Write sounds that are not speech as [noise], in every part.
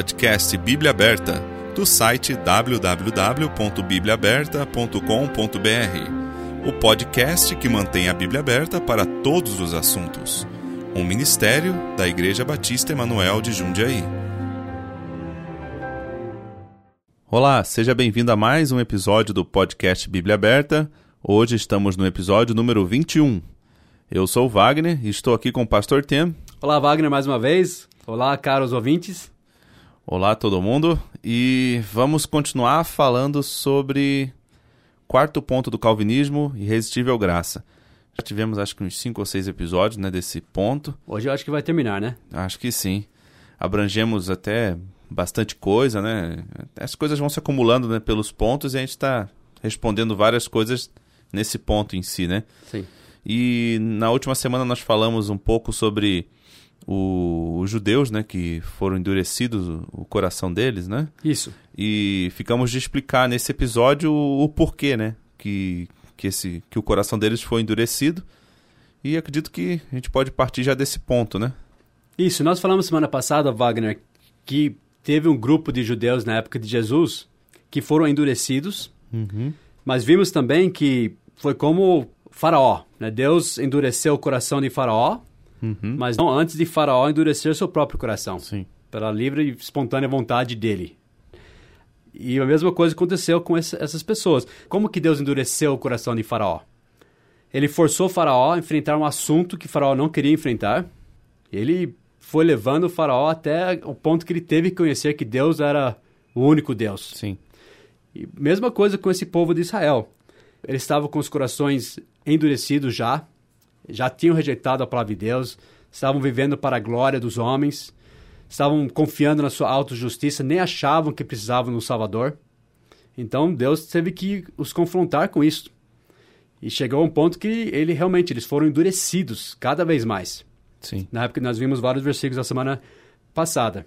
Podcast Bíblia Aberta, do site www.bibliaaberta.com.br. O podcast que mantém a Bíblia aberta para todos os assuntos. Um ministério da Igreja Batista Emanuel de Jundiaí. Olá, seja bem-vindo a mais um episódio do podcast Bíblia Aberta. Hoje estamos no episódio número 21. Eu sou o Wagner e estou aqui com o pastor Tem. Olá, Wagner, mais uma vez. Olá, caros ouvintes. Olá, todo mundo. E vamos continuar falando sobre quarto ponto do calvinismo, irresistível graça. Já tivemos acho que uns cinco ou seis episódios né, desse ponto. Hoje eu acho que vai terminar, né? Acho que sim. Abrangemos até bastante coisa, né? As coisas vão se acumulando né, pelos pontos e a gente está respondendo várias coisas nesse ponto em si, né? Sim. E na última semana nós falamos um pouco sobre o, os judeus, né, que foram endurecidos o, o, coração deles, né? Isso. E ficamos de explicar nesse episódio o, o porquê, né, que que esse que o coração deles foi endurecido. E acredito que a gente pode partir já desse ponto, né? Isso. Nós falamos semana passada, Wagner, que teve um grupo de judeus na época de Jesus que foram endurecidos. Uhum. Mas vimos também que foi como Faraó, né? Deus endureceu o coração de Faraó Uhum. mas não antes de Faraó endurecer seu próprio coração, Sim. pela livre e espontânea vontade dele. E a mesma coisa aconteceu com esse, essas pessoas. Como que Deus endureceu o coração de Faraó? Ele forçou Faraó a enfrentar um assunto que Faraó não queria enfrentar. Ele foi levando o Faraó até o ponto que ele teve que conhecer que Deus era o único Deus. Sim. E mesma coisa com esse povo de Israel. Eles estavam com os corações endurecidos já, já tinham rejeitado a palavra de Deus, estavam vivendo para a glória dos homens, estavam confiando na sua autojustiça, nem achavam que precisavam um Salvador. Então Deus teve que os confrontar com isso. E chegou a um ponto que ele realmente eles foram endurecidos cada vez mais. Sim. Na época nós vimos vários versículos da semana passada.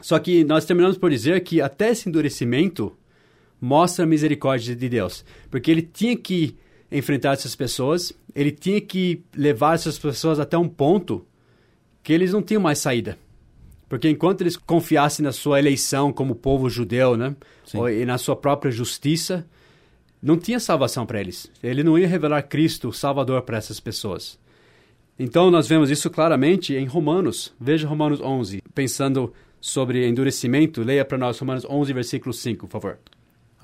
Só que nós terminamos por dizer que até esse endurecimento mostra a misericórdia de Deus, porque ele tinha que enfrentar essas pessoas, ele tinha que levar essas pessoas até um ponto que eles não tinham mais saída. Porque enquanto eles confiassem na sua eleição como povo judeu, né, Sim. e na sua própria justiça, não tinha salvação para eles. Ele não ia revelar Cristo, o Salvador, para essas pessoas. Então nós vemos isso claramente em Romanos. Veja Romanos 11, pensando sobre endurecimento, leia para nós Romanos 11, versículo 5, por favor.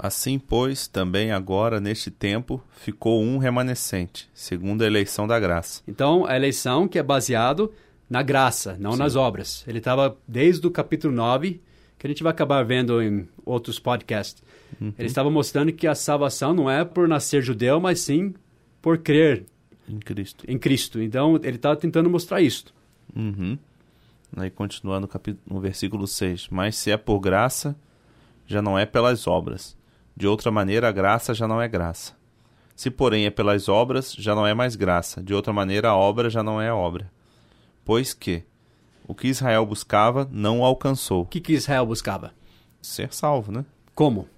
Assim, pois, também agora, neste tempo, ficou um remanescente, segundo a eleição da graça. Então, a eleição que é baseado na graça, não Sim. nas obras. Ele estava desde o capítulo 9, que a gente vai acabar vendo em outros podcasts. Ele estava mostrando que a salvação não é por nascer judeu, mas sim por crer Em Cristo. em Cristo. Então, ele estava tentando mostrar isso. Uhum. Aí continuando no, capítulo, no versículo 6. Mas se é por graça, já não é pelas obras. De outra maneira, a graça já não é graça. Se, porém, é pelas obras, já não é mais graça. De outra maneira, a obra já não é obra. Pois que o que Israel buscava não o alcançou. O que, que Israel buscava? Ser salvo, né? Como?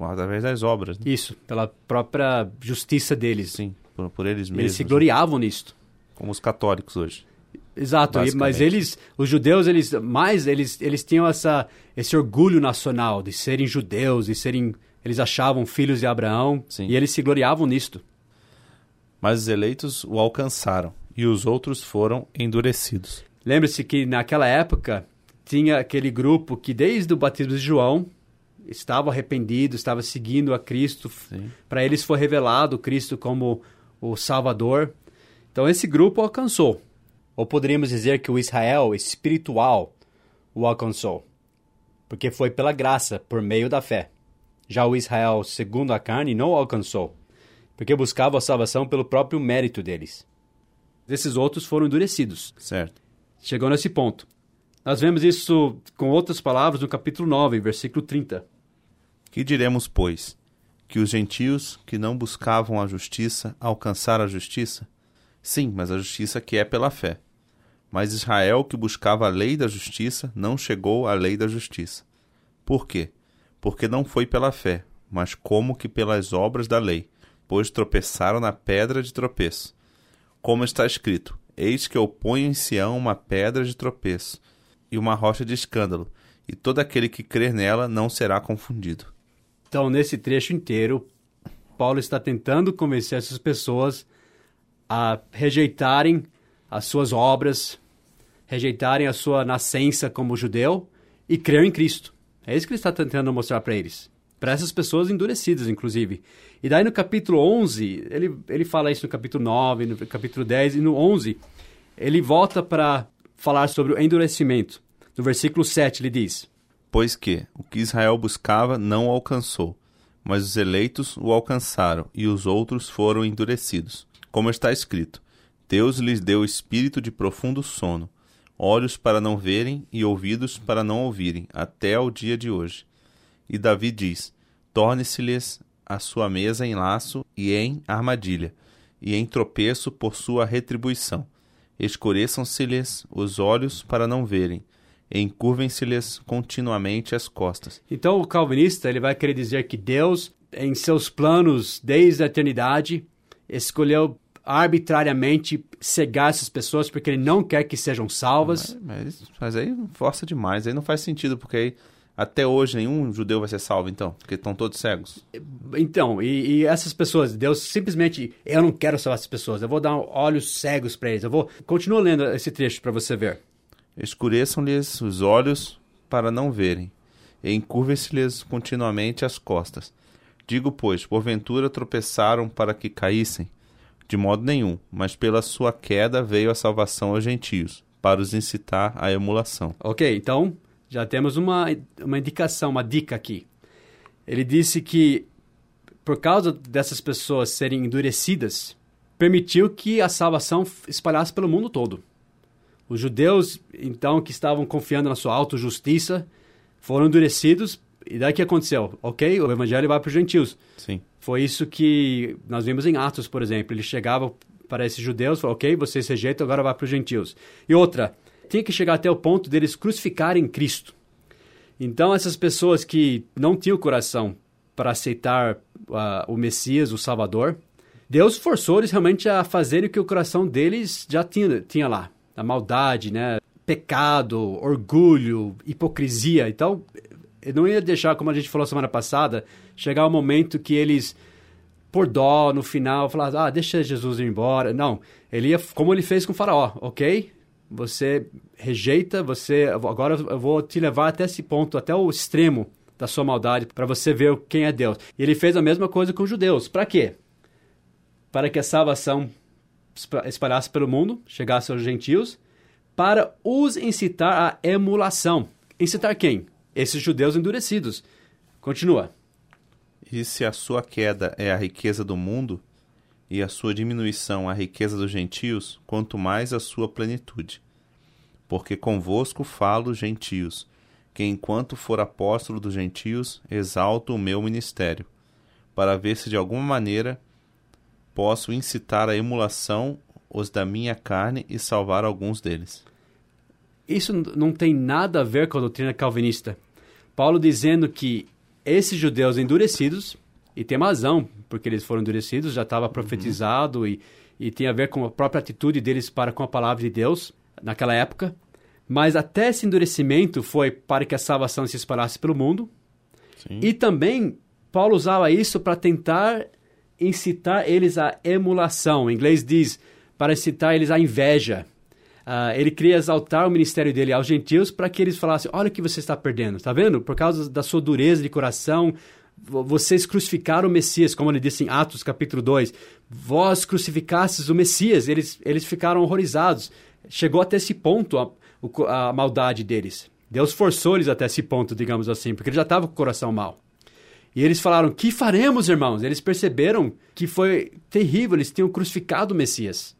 Através das obras. Né? Isso, pela própria justiça deles. Sim, por, por eles Eles mesmos. se né? gloriavam nisto. Como os católicos hoje. Exato, mas eles, os judeus, eles mais eles eles tinham essa esse orgulho nacional de serem judeus, de serem eles achavam filhos de Abraão Sim. e eles se gloriavam nisto. Mas os eleitos o alcançaram, e os outros foram endurecidos. Lembre-se que naquela época tinha aquele grupo que desde o batismo de João estava arrependido, estava seguindo a Cristo. Para eles foi revelado Cristo como o Salvador. Então esse grupo alcançou. Ou poderíamos dizer que o Israel espiritual o alcançou. Porque foi pela graça, por meio da fé. Já o Israel segundo a carne não alcançou. Porque buscava a salvação pelo próprio mérito deles. Esses outros foram endurecidos. Certo. Chegou nesse ponto. Nós vemos isso com outras palavras no capítulo 9, versículo 30. Que diremos, pois? Que os gentios que não buscavam a justiça alcançaram a justiça? Sim, mas a justiça que é pela fé. Mas Israel, que buscava a lei da justiça, não chegou à lei da justiça. Por quê? Porque não foi pela fé, mas como que pelas obras da lei, pois tropeçaram na pedra de tropeço. Como está escrito: Eis que eu ponho em Sião uma pedra de tropeço e uma rocha de escândalo, e todo aquele que crer nela não será confundido. Então, nesse trecho inteiro, Paulo está tentando convencer essas pessoas a rejeitarem as suas obras, rejeitarem a sua nascença como judeu e crer em Cristo. É isso que ele está tentando mostrar para eles. Para essas pessoas endurecidas, inclusive. E daí no capítulo 11, ele, ele fala isso no capítulo 9, no capítulo 10 e no 11, ele volta para falar sobre o endurecimento. No versículo 7 ele diz: Pois que o que Israel buscava não alcançou, mas os eleitos o alcançaram e os outros foram endurecidos. Como está escrito: Deus lhes deu espírito de profundo sono, olhos para não verem e ouvidos para não ouvirem, até ao dia de hoje. E Davi diz: Torne-se-lhes a sua mesa em laço e em armadilha, e em tropeço por sua retribuição. Escureçam-se-lhes os olhos para não verem, encurvem-se-lhes continuamente as costas. Então o calvinista ele vai querer dizer que Deus, em seus planos desde a eternidade, escolheu arbitrariamente cegar essas pessoas porque ele não quer que sejam salvas. Mas, mas, aí força demais, aí não faz sentido, porque aí até hoje nenhum judeu vai ser salvo, então, porque estão todos cegos. Então, e, e, essas pessoas, Deus simplesmente, eu não quero salvar essas pessoas, eu vou dar olhos cegos para eles. Eu vou. Continua lendo esse trecho para você ver. Escureçam-lhes os olhos para não verem, e encurvem-se-lhes continuamente as costas. Digo, pois, porventura tropeçaram para que caíssem? De modo nenhum, mas pela sua queda veio a salvação aos gentios, para os incitar à emulação. Ok, então já temos uma, uma indicação, uma dica aqui. Ele disse que, por causa dessas pessoas serem endurecidas, permitiu que a salvação espalhasse pelo mundo todo. Os judeus, então, que estavam confiando na sua autojustiça, foram endurecidos. E daí que aconteceu? Ok, o evangelho vai para os gentios. Sim. Foi isso que nós vimos em Atos, por exemplo. Ele chegava para esses judeus, falou, ok, vocês rejeitam, agora vai para os gentios. E outra, tinha que chegar até o ponto deles crucificarem Cristo. Então, essas pessoas que não tinham coração para aceitar uh, o Messias, o Salvador, Deus forçou eles realmente a fazerem o que o coração deles já tinha, tinha lá a maldade, né? Pecado, orgulho, hipocrisia. Então, eu não ia deixar, como a gente falou semana passada, chegar o momento que eles, por dó, no final, falar, ah, deixa Jesus ir embora. Não, ele ia, como ele fez com o faraó, ok? Você rejeita, você, agora eu vou te levar até esse ponto, até o extremo da sua maldade, para você ver quem é Deus. E ele fez a mesma coisa com os judeus. Para quê? Para que a salvação espalhasse pelo mundo, chegasse aos gentios, para os incitar à emulação. Incitar quem? Esses judeus endurecidos. Continua. E se a sua queda é a riqueza do mundo, e a sua diminuição a riqueza dos gentios, quanto mais a sua plenitude. Porque convosco falo, gentios, que enquanto for apóstolo dos gentios, exalto o meu ministério, para ver se de alguma maneira posso incitar a emulação os da minha carne e salvar alguns deles. Isso não tem nada a ver com a doutrina calvinista. Paulo dizendo que esses judeus endurecidos, e tem razão, porque eles foram endurecidos, já estava profetizado uhum. e, e tem a ver com a própria atitude deles para com a palavra de Deus naquela época. Mas até esse endurecimento foi para que a salvação se espalhasse pelo mundo. Sim. E também Paulo usava isso para tentar incitar eles à emulação. Em inglês diz para incitar eles à inveja. Uh, ele queria exaltar o ministério dele aos gentios para que eles falassem: olha o que você está perdendo, está vendo? Por causa da sua dureza de coração, vocês crucificaram o Messias, como ele disse em Atos capítulo 2. Vós crucificastes o Messias, eles, eles ficaram horrorizados. Chegou até esse ponto a, a maldade deles. Deus forçou eles até esse ponto, digamos assim, porque eles já estavam com o coração mal. E eles falaram: Que faremos, irmãos? Eles perceberam que foi terrível, eles tinham crucificado o Messias.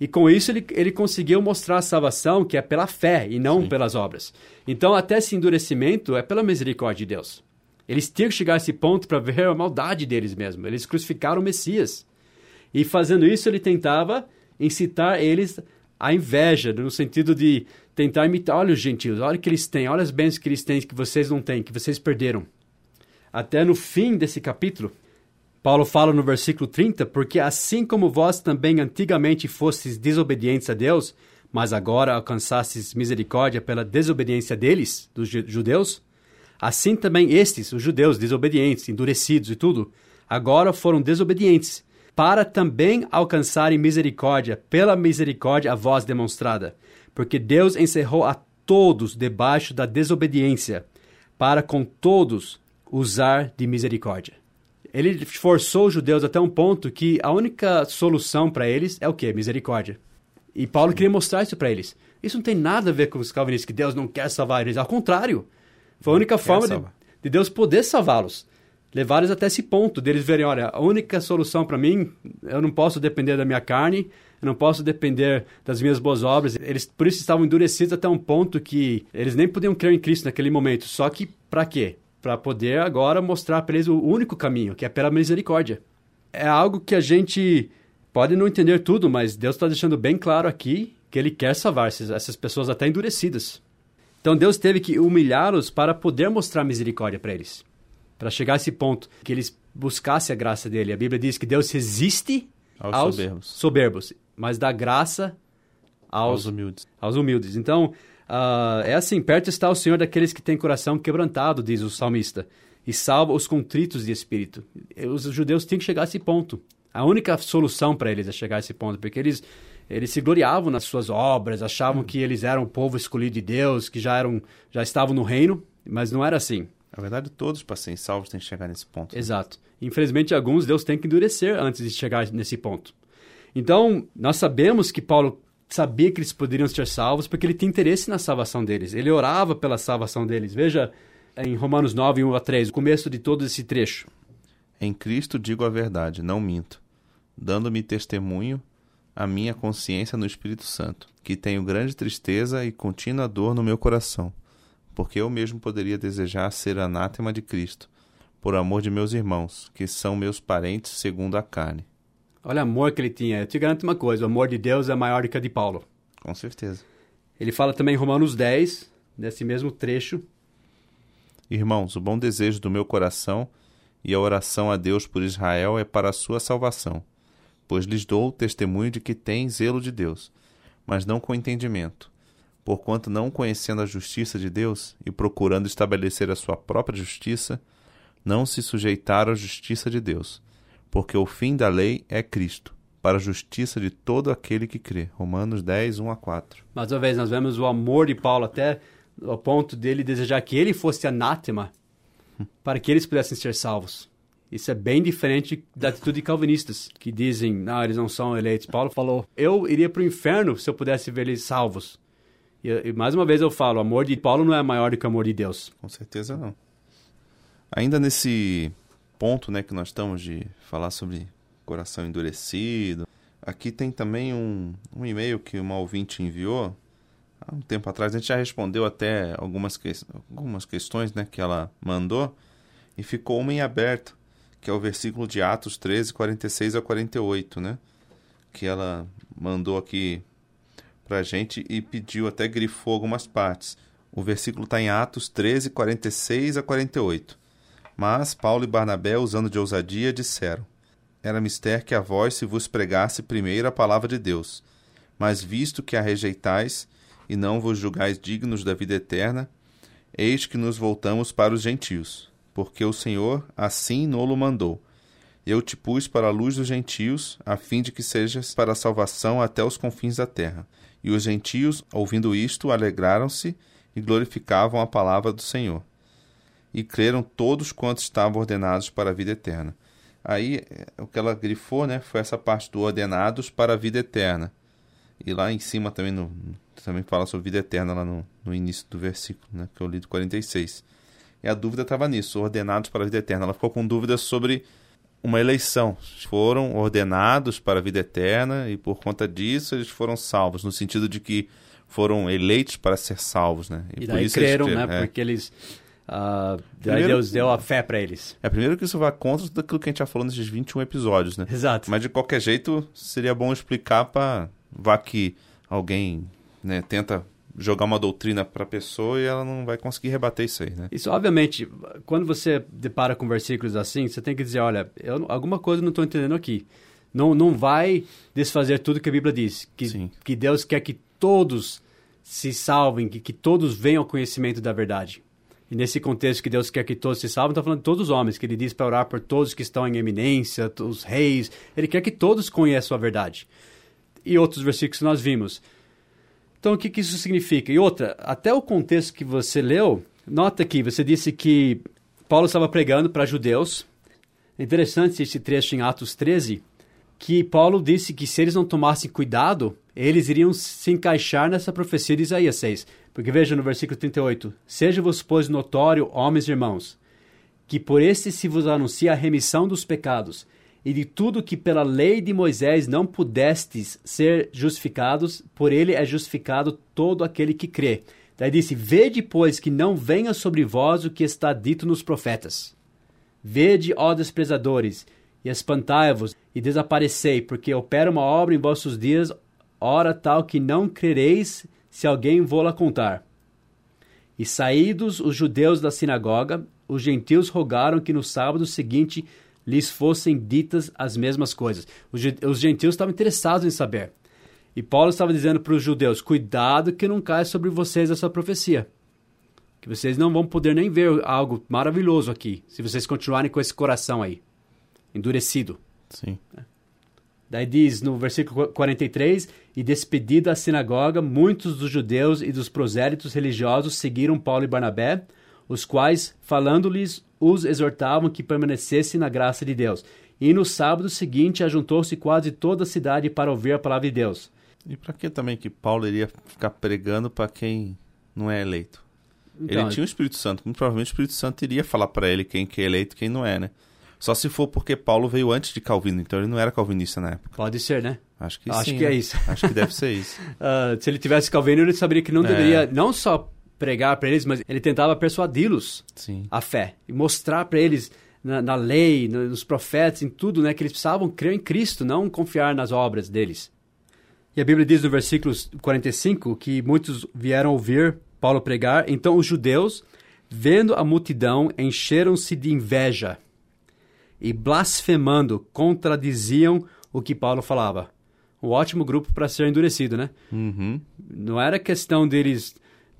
E com isso ele, ele conseguiu mostrar a salvação que é pela fé e não Sim. pelas obras. Então, até esse endurecimento é pela misericórdia de Deus. Eles tinham que chegar a esse ponto para ver a maldade deles mesmo. Eles crucificaram o Messias. E fazendo isso, ele tentava incitar eles à inveja, no sentido de tentar imitar: olha os gentios, olha o que eles têm, olha as bênçãos que eles têm que vocês não têm, que vocês perderam até no fim desse capítulo. Paulo fala no versículo 30, porque assim como vós também antigamente fostes desobedientes a Deus, mas agora alcançastes misericórdia pela desobediência deles, dos judeus, assim também estes, os judeus desobedientes, endurecidos e tudo, agora foram desobedientes, para também alcançarem misericórdia pela misericórdia a vós demonstrada, porque Deus encerrou a todos debaixo da desobediência, para com todos usar de misericórdia. Ele forçou os judeus até um ponto que a única solução para eles é o quê? Misericórdia. E Paulo queria mostrar isso para eles. Isso não tem nada a ver com os calvinistas, que Deus não quer salvar eles. Ao contrário, foi a única forma de, de, Deus poder salvá-los. Levar eles até esse ponto, deles verem, olha, a única solução para mim, eu não posso depender da minha carne, eu não posso depender das minhas boas obras. Eles, por isso, estavam endurecidos até um ponto que eles nem podiam crer em Cristo naquele momento. Só que, para quê? Para poder agora mostrar para eles o único caminho, que é pela misericórdia. É algo que a gente pode não entender tudo, mas Deus está deixando bem claro aqui que Ele quer salvar essas pessoas até endurecidas. Então Deus teve que humilhá-los para poder mostrar misericórdia para eles, para chegar a esse ponto que eles buscassem a graça dele. A Bíblia diz que Deus resiste aos, aos soberbos. soberbos, mas dá graça aos, aos humildes. Aos humildes. Então uh, é assim: perto está o Senhor daqueles que têm coração quebrantado, diz o salmista, e salva os contritos de espírito. Os judeus tinham que chegar a esse ponto. A única solução para eles é chegar a esse ponto, porque eles eles se gloriavam nas suas obras, achavam que eles eram o povo escolhido de Deus, que já eram já estavam no reino, mas não era assim. Na verdade, todos para serem salvos têm que chegar nesse ponto. Né? Exato. Infelizmente, alguns Deus tem que endurecer antes de chegar nesse ponto. Então, nós sabemos que Paulo sabia que eles poderiam ser salvos porque ele tinha interesse na salvação deles. Ele orava pela salvação deles. Veja em Romanos 9, 1 a 3, o começo de todo esse trecho. Em Cristo digo a verdade, não minto, dando-me testemunho a minha consciência no Espírito Santo, que tenho grande tristeza e contínua dor no meu coração, porque eu mesmo poderia desejar ser anátema de Cristo, por amor de meus irmãos, que são meus parentes segundo a carne. Olha o amor que ele tinha. Eu te garanto uma coisa: o amor de Deus é maior do que a de Paulo. Com certeza. Ele fala também em Romanos 10, nesse mesmo trecho. Irmãos, o bom desejo do meu coração e a oração a Deus por Israel é para a sua salvação, pois lhes dou testemunho de que têm zelo de Deus, mas não com entendimento, porquanto não conhecendo a justiça de Deus e procurando estabelecer a sua própria justiça, não se sujeitaram à justiça de Deus, porque o fim da lei é Cristo, para a justiça de todo aquele que crê. Romanos 10, 1 a 4. Mais uma vez, nós vemos o amor de Paulo até ao ponto dele desejar que ele fosse anátema para que eles pudessem ser salvos. Isso é bem diferente da atitude de calvinistas, que dizem, não, eles não são eleitos. Paulo falou, eu iria para o inferno se eu pudesse ver eles salvos. E, e, mais uma vez eu falo, o amor de Paulo não é maior do que o amor de Deus. Com certeza não. Ainda nesse ponto né, que nós estamos de falar sobre coração endurecido, aqui tem também um, um e-mail que uma ouvinte enviou, há um tempo atrás. A gente já respondeu até algumas, que... algumas questões né, que ela mandou e ficou uma em aberto, que é o versículo de Atos 13, 46 a 48, né? Que ela mandou aqui pra gente e pediu, até grifou algumas partes. O versículo está em Atos 13, 46 a 48. Mas Paulo e Barnabé, usando de ousadia, disseram: Era mister que a vós se vos pregasse primeiro a palavra de Deus. Mas visto que a rejeitais, e não vos julgais dignos da vida eterna, eis que nos voltamos para os gentios, porque o Senhor assim nolo mandou. Eu te pus para a luz dos gentios, a fim de que sejas para a salvação até os confins da terra. E os gentios, ouvindo isto, alegraram-se e glorificavam a palavra do Senhor. E creram todos quantos estavam ordenados para a vida eterna. Aí, o que ela grifou, né, foi essa parte do ordenados para a vida eterna. E lá em cima também no, também fala sobre vida eterna lá no, no início do versículo, né, que eu li do 46. E a dúvida estava nisso, ordenados para a vida eterna. Ela ficou com dúvidas sobre uma eleição. Foram ordenados para a vida eterna e por conta disso eles foram salvos, no sentido de que foram eleitos para ser salvos, né? E, e daí creram, eles, né? É. Porque eles Uh, primeiro, Deus deu a fé para eles. É, primeiro que isso vai contra daquilo que a gente já falou nesses 21 episódios, né? Exato. Mas de qualquer jeito, seria bom explicar para vá que alguém né, tenta jogar uma doutrina para a pessoa e ela não vai conseguir rebater isso aí, né? Isso, obviamente, quando você depara com versículos assim, você tem que dizer, olha, eu, alguma coisa não estou entendendo aqui. Não, não vai desfazer tudo que a Bíblia diz. Que, que Deus quer que todos se salvem, que, que todos venham ao conhecimento da verdade. E nesse contexto que Deus quer que todos se salvem, está falando de todos os homens, que ele diz para orar por todos que estão em eminência, os reis. Ele quer que todos conheçam a verdade. E outros versículos que nós vimos. Então, o que, que isso significa? E outra, até o contexto que você leu, nota aqui, você disse que Paulo estava pregando para judeus. É interessante esse trecho em Atos 13, que Paulo disse que se eles não tomassem cuidado, eles iriam se encaixar nessa profecia de Isaías 6. Porque veja no versículo 38: Seja-vos, pois, notório, homens e irmãos, que por este se vos anuncia a remissão dos pecados, e de tudo que pela lei de Moisés não pudestes ser justificados, por ele é justificado todo aquele que crê. Daí disse: Vede, pois, que não venha sobre vós o que está dito nos profetas. Vede, ó desprezadores, e espantai-vos, e desaparecei, porque opera uma obra em vossos dias, hora tal que não crereis se alguém vô-la contar. E saídos os judeus da sinagoga, os gentios rogaram que no sábado seguinte lhes fossem ditas as mesmas coisas. Os gentios estavam interessados em saber. E Paulo estava dizendo para os judeus: cuidado que não caia sobre vocês essa profecia. Que vocês não vão poder nem ver algo maravilhoso aqui, se vocês continuarem com esse coração aí, endurecido. Sim. Daí diz no versículo 43: E despedida a sinagoga, muitos dos judeus e dos prosélitos religiosos seguiram Paulo e Barnabé, os quais, falando-lhes, os exortavam que permanecessem na graça de Deus. E no sábado seguinte ajuntou-se quase toda a cidade para ouvir a palavra de Deus. E para que também que Paulo iria ficar pregando para quem não é eleito? Então, ele tinha o Espírito Santo, muito provavelmente o Espírito Santo iria falar para ele quem que é eleito e quem não é, né? Só se for porque Paulo veio antes de Calvino, então ele não era calvinista na época. Pode ser, né? Acho que Acho sim. que é né? isso. Acho que deve ser isso. uh, [laughs] se ele tivesse Calvino, ele saberia que não É. deveria não só pregar para eles, mas ele tentava persuadi-los a fé e mostrar para eles na, na lei, no- nos profetas, em tudo, né, que eles precisavam crer em Cristo, não confiar nas obras deles. E a Bíblia diz no versículo 45 que muitos vieram ouvir Paulo pregar, então os judeus, vendo a multidão, encheram-se de inveja e blasfemando contradiziam o que Paulo falava. Um ótimo grupo para ser endurecido, né? Uhum. Não era questão deles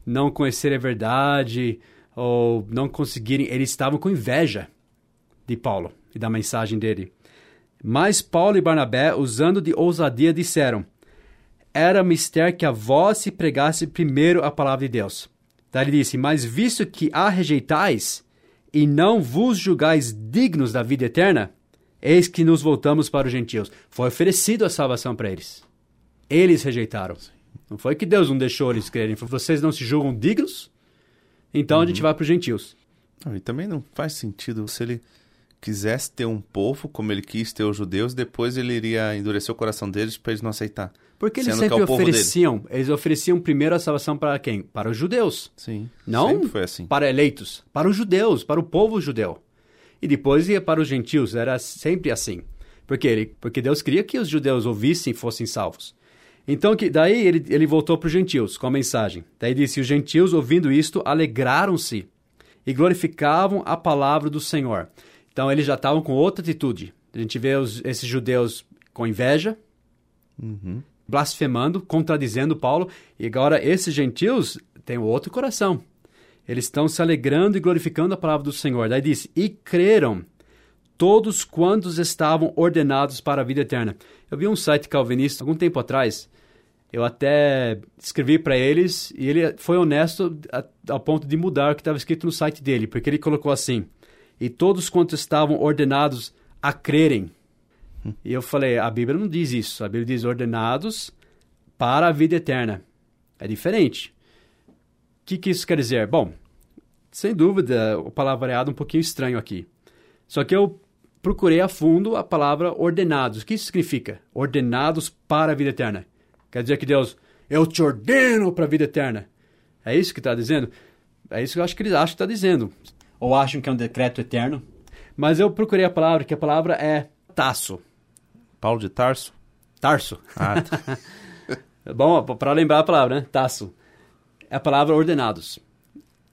não conhecerem a verdade ou não conseguirem. Eles estavam com inveja de Paulo e da mensagem dele. Mas Paulo e Barnabé, usando de ousadia, disseram: Era mister que a vós se pregasse primeiro a palavra de Deus. Daí ele disse: Mas visto que a rejeitais e não vos julgais dignos da vida eterna, eis que nos voltamos para os gentios. Foi oferecido a salvação para eles. Eles rejeitaram. Não foi que Deus não deixou eles crerem. Foi vocês não se julgam dignos? Então a gente vai para os gentios. E também não faz sentido se ele quisesse ter um povo como ele quis ter os judeus, depois ele iria endurecer o coração deles para eles não aceitar. Porque eles Sendo que sempre é ofereciam, eles ofereciam primeiro a salvação para quem? Para os judeus. Sim. Não Sempre foi assim. para eleitos, para os judeus, para o povo judeu. E depois ia para os gentios, era sempre assim. Por quê? Ele, porque Deus queria que os judeus ouvissem e fossem salvos. Então, que, daí ele, ele voltou para os gentios com a mensagem. Daí disse: Os gentios, ouvindo isto, alegraram-se e glorificavam a palavra do Senhor. Então, eles já estavam com outra atitude. A gente vê os, esses judeus com inveja, Uhum. Blasfemando, contradizendo Paulo. E agora esses gentios têm outro coração. Eles estão se alegrando e glorificando a palavra do Senhor. Daí diz: E creram todos quantos estavam ordenados para a vida eterna. Eu vi um site calvinista algum tempo atrás. Eu até escrevi para eles e ele foi honesto ao ponto de mudar o que estava escrito no site dele, porque ele colocou assim: E todos quantos estavam ordenados a crerem. E eu falei: a Bíblia não diz isso. A Bíblia diz ordenados para a vida eterna. É diferente. O que, que isso quer dizer? Bom, sem dúvida, o palavreado é um pouquinho estranho aqui. Só que eu procurei a fundo a palavra ordenados. O que isso significa? Ordenados para a vida eterna. Quer dizer que Deus, eu te ordeno para a vida eterna. É isso que está dizendo? É isso que eu acho que eles acham que está dizendo. Ou acham que é um decreto eterno. Mas eu procurei a palavra, que a palavra é taço. Paulo de Tarso? Tarso. Ah, tá. [laughs] Bom, para lembrar a palavra, né? Taço. É a palavra ordenados.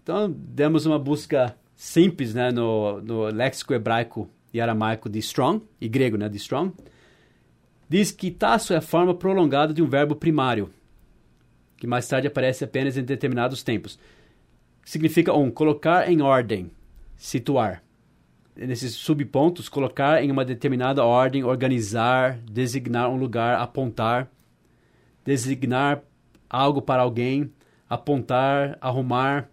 Então, demos uma busca simples, né? No, no léxico hebraico e aramaico de strong, e grego, né? De strong. Diz que taço é a forma prolongada de um verbo primário. que mais tarde aparece apenas em determinados tempos. Significa, um, colocar em ordem, situar. Nesses subpontos, colocar em uma determinada ordem, organizar, designar um lugar, apontar, designar algo para alguém, apontar, arrumar,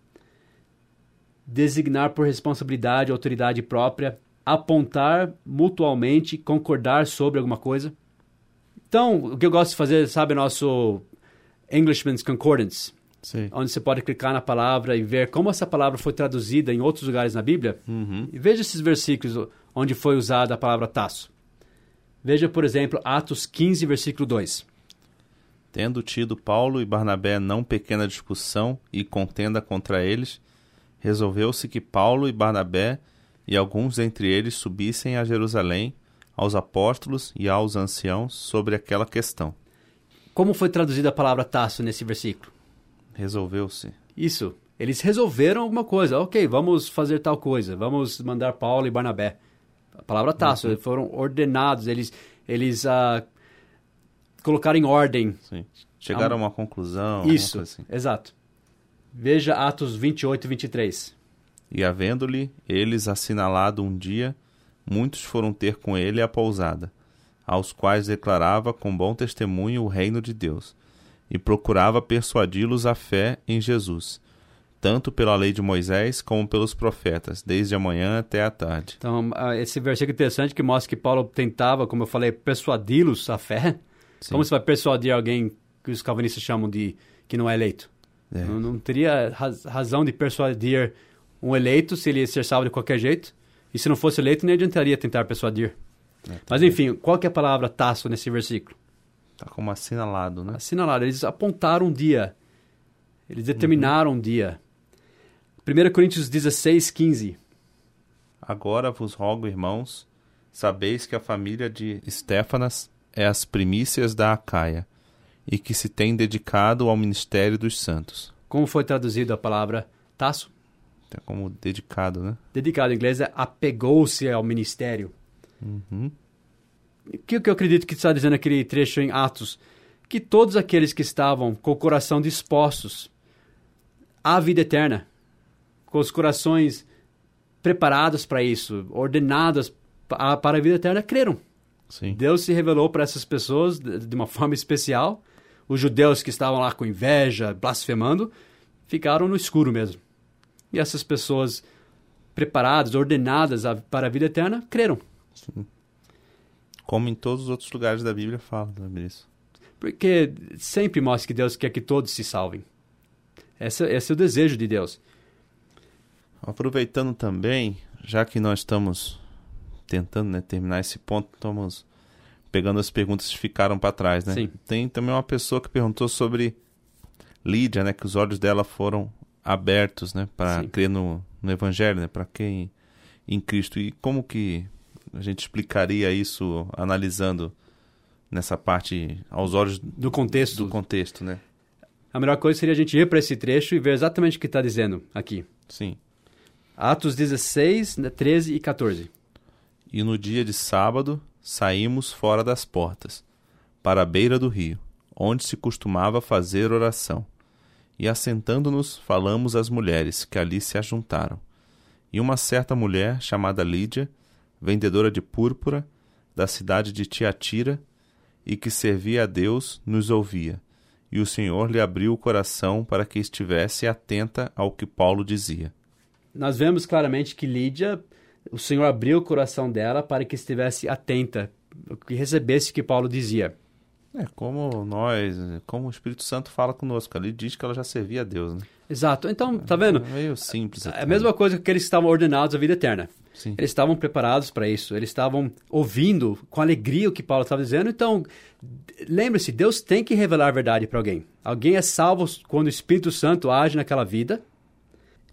designar por responsabilidade, autoridade própria, apontar mutualmente, concordar sobre alguma coisa. Então, o que eu gosto de fazer, sabe, nosso Englishman's Concordance, Sim. onde você pode clicar na palavra e ver como essa palavra foi traduzida em outros lugares na Bíblia. Uhum. E veja esses versículos onde foi usada a palavra taço. Veja, por exemplo, Atos 15, versículo 2. Tendo tido Paulo e Barnabé não pequena discussão e contenda contra eles, resolveu-se que Paulo e Barnabé e alguns dentre eles subissem a Jerusalém aos apóstolos e aos anciãos sobre aquela questão. Como foi traduzida a palavra taço nesse versículo? Resolveu-se. Isso. Eles resolveram alguma coisa. Ok, vamos fazer tal coisa. Vamos mandar Paulo e Barnabé. A palavra taço. Eles foram ordenados. Eles, eles ah, colocaram em ordem. Sim. Chegaram a uma conclusão. Isso. assim. Exato. Veja Atos 28 e 23. E havendo-lhe eles assinalado um dia, muitos foram ter com ele a pousada, aos quais declarava com bom testemunho o reino de Deus, e procurava persuadi-los à fé em Jesus, tanto pela lei de Moisés como pelos profetas, desde a manhã até a tarde. Então, ah, esse versículo é interessante que mostra que Paulo tentava, como eu falei, persuadi-los à fé. Sim. Como você vai persuadir alguém que os calvinistas chamam de que não é eleito? É. Não, não teria raz- razão de persuadir um eleito se ele ia ser salvo de qualquer jeito. E se não fosse eleito, nem adiantaria tentar persuadir. É, Mas enfim, qual que é a palavra taço nesse versículo? Tá como assinalado, né? Assinalado. Eles apontaram um dia. Eles determinaram um dia. 1 Coríntios 16, 15. Agora vos rogo, irmãos, sabeis que a família de Estéfanas é as primícias da Acaia, e que se tem dedicado ao ministério dos santos. Como foi traduzido a palavra taço? Tá como dedicado, né? Dedicado em inglês é apegou-se ao ministério. Uhum. O que, que eu acredito que está dizendo aquele trecho em Atos? Que todos aqueles que estavam com o coração dispostos à vida eterna, com os corações preparados para isso, ordenados pa- para a vida eterna, creram. Sim. Deus se revelou para essas pessoas de uma forma especial. Os judeus que estavam lá com inveja, blasfemando, ficaram no escuro mesmo. E essas pessoas preparadas, ordenadas para a vida eterna, creram. Como em todos os outros lugares da Bíblia fala sobre isso. Porque sempre mostra que Deus quer que todos se salvem. Esse, esse é o desejo de Deus. Aproveitando também, já que nós estamos tentando né, terminar esse ponto, estamos pegando as perguntas que ficaram para trás, né? Sim. Tem também uma pessoa que perguntou sobre Lídia, né? Que os olhos dela foram abertos, né? Para crer no, no Evangelho, né? Para quem em Cristo. E como que a gente explicaria isso analisando nessa parte aos olhos Do contexto. do contexto, né? A melhor coisa seria a gente ir para esse trecho e ver exatamente o que está dizendo aqui. Sim. Atos 16, né, 13 e 14. E no dia de sábado saímos fora das portas, para a beira do rio, onde se costumava fazer oração. E assentando-nos, falamos às mulheres que ali se ajuntaram. E uma certa mulher, chamada Lídia, vendedora de púrpura, da cidade de Tiatira, e que servia a Deus, nos ouvia. E o Senhor lhe abriu o coração para que estivesse atenta ao que Paulo dizia. Nós vemos claramente que Lídia, o Senhor abriu o coração dela para que estivesse atenta, que recebesse o que Paulo dizia. É, como nós, como o Espírito Santo fala conosco. Ali diz que ela já servia a Deus, né? Exato. Então, tá vendo? É meio simples. É a mesma coisa que eles estavam ordenados à vida eterna. Sim. Eles estavam preparados para isso, eles estavam ouvindo com alegria o que Paulo estava dizendo. Então, lembre-se, Deus tem que revelar a verdade para alguém. Alguém é salvo quando o Espírito Santo age naquela vida,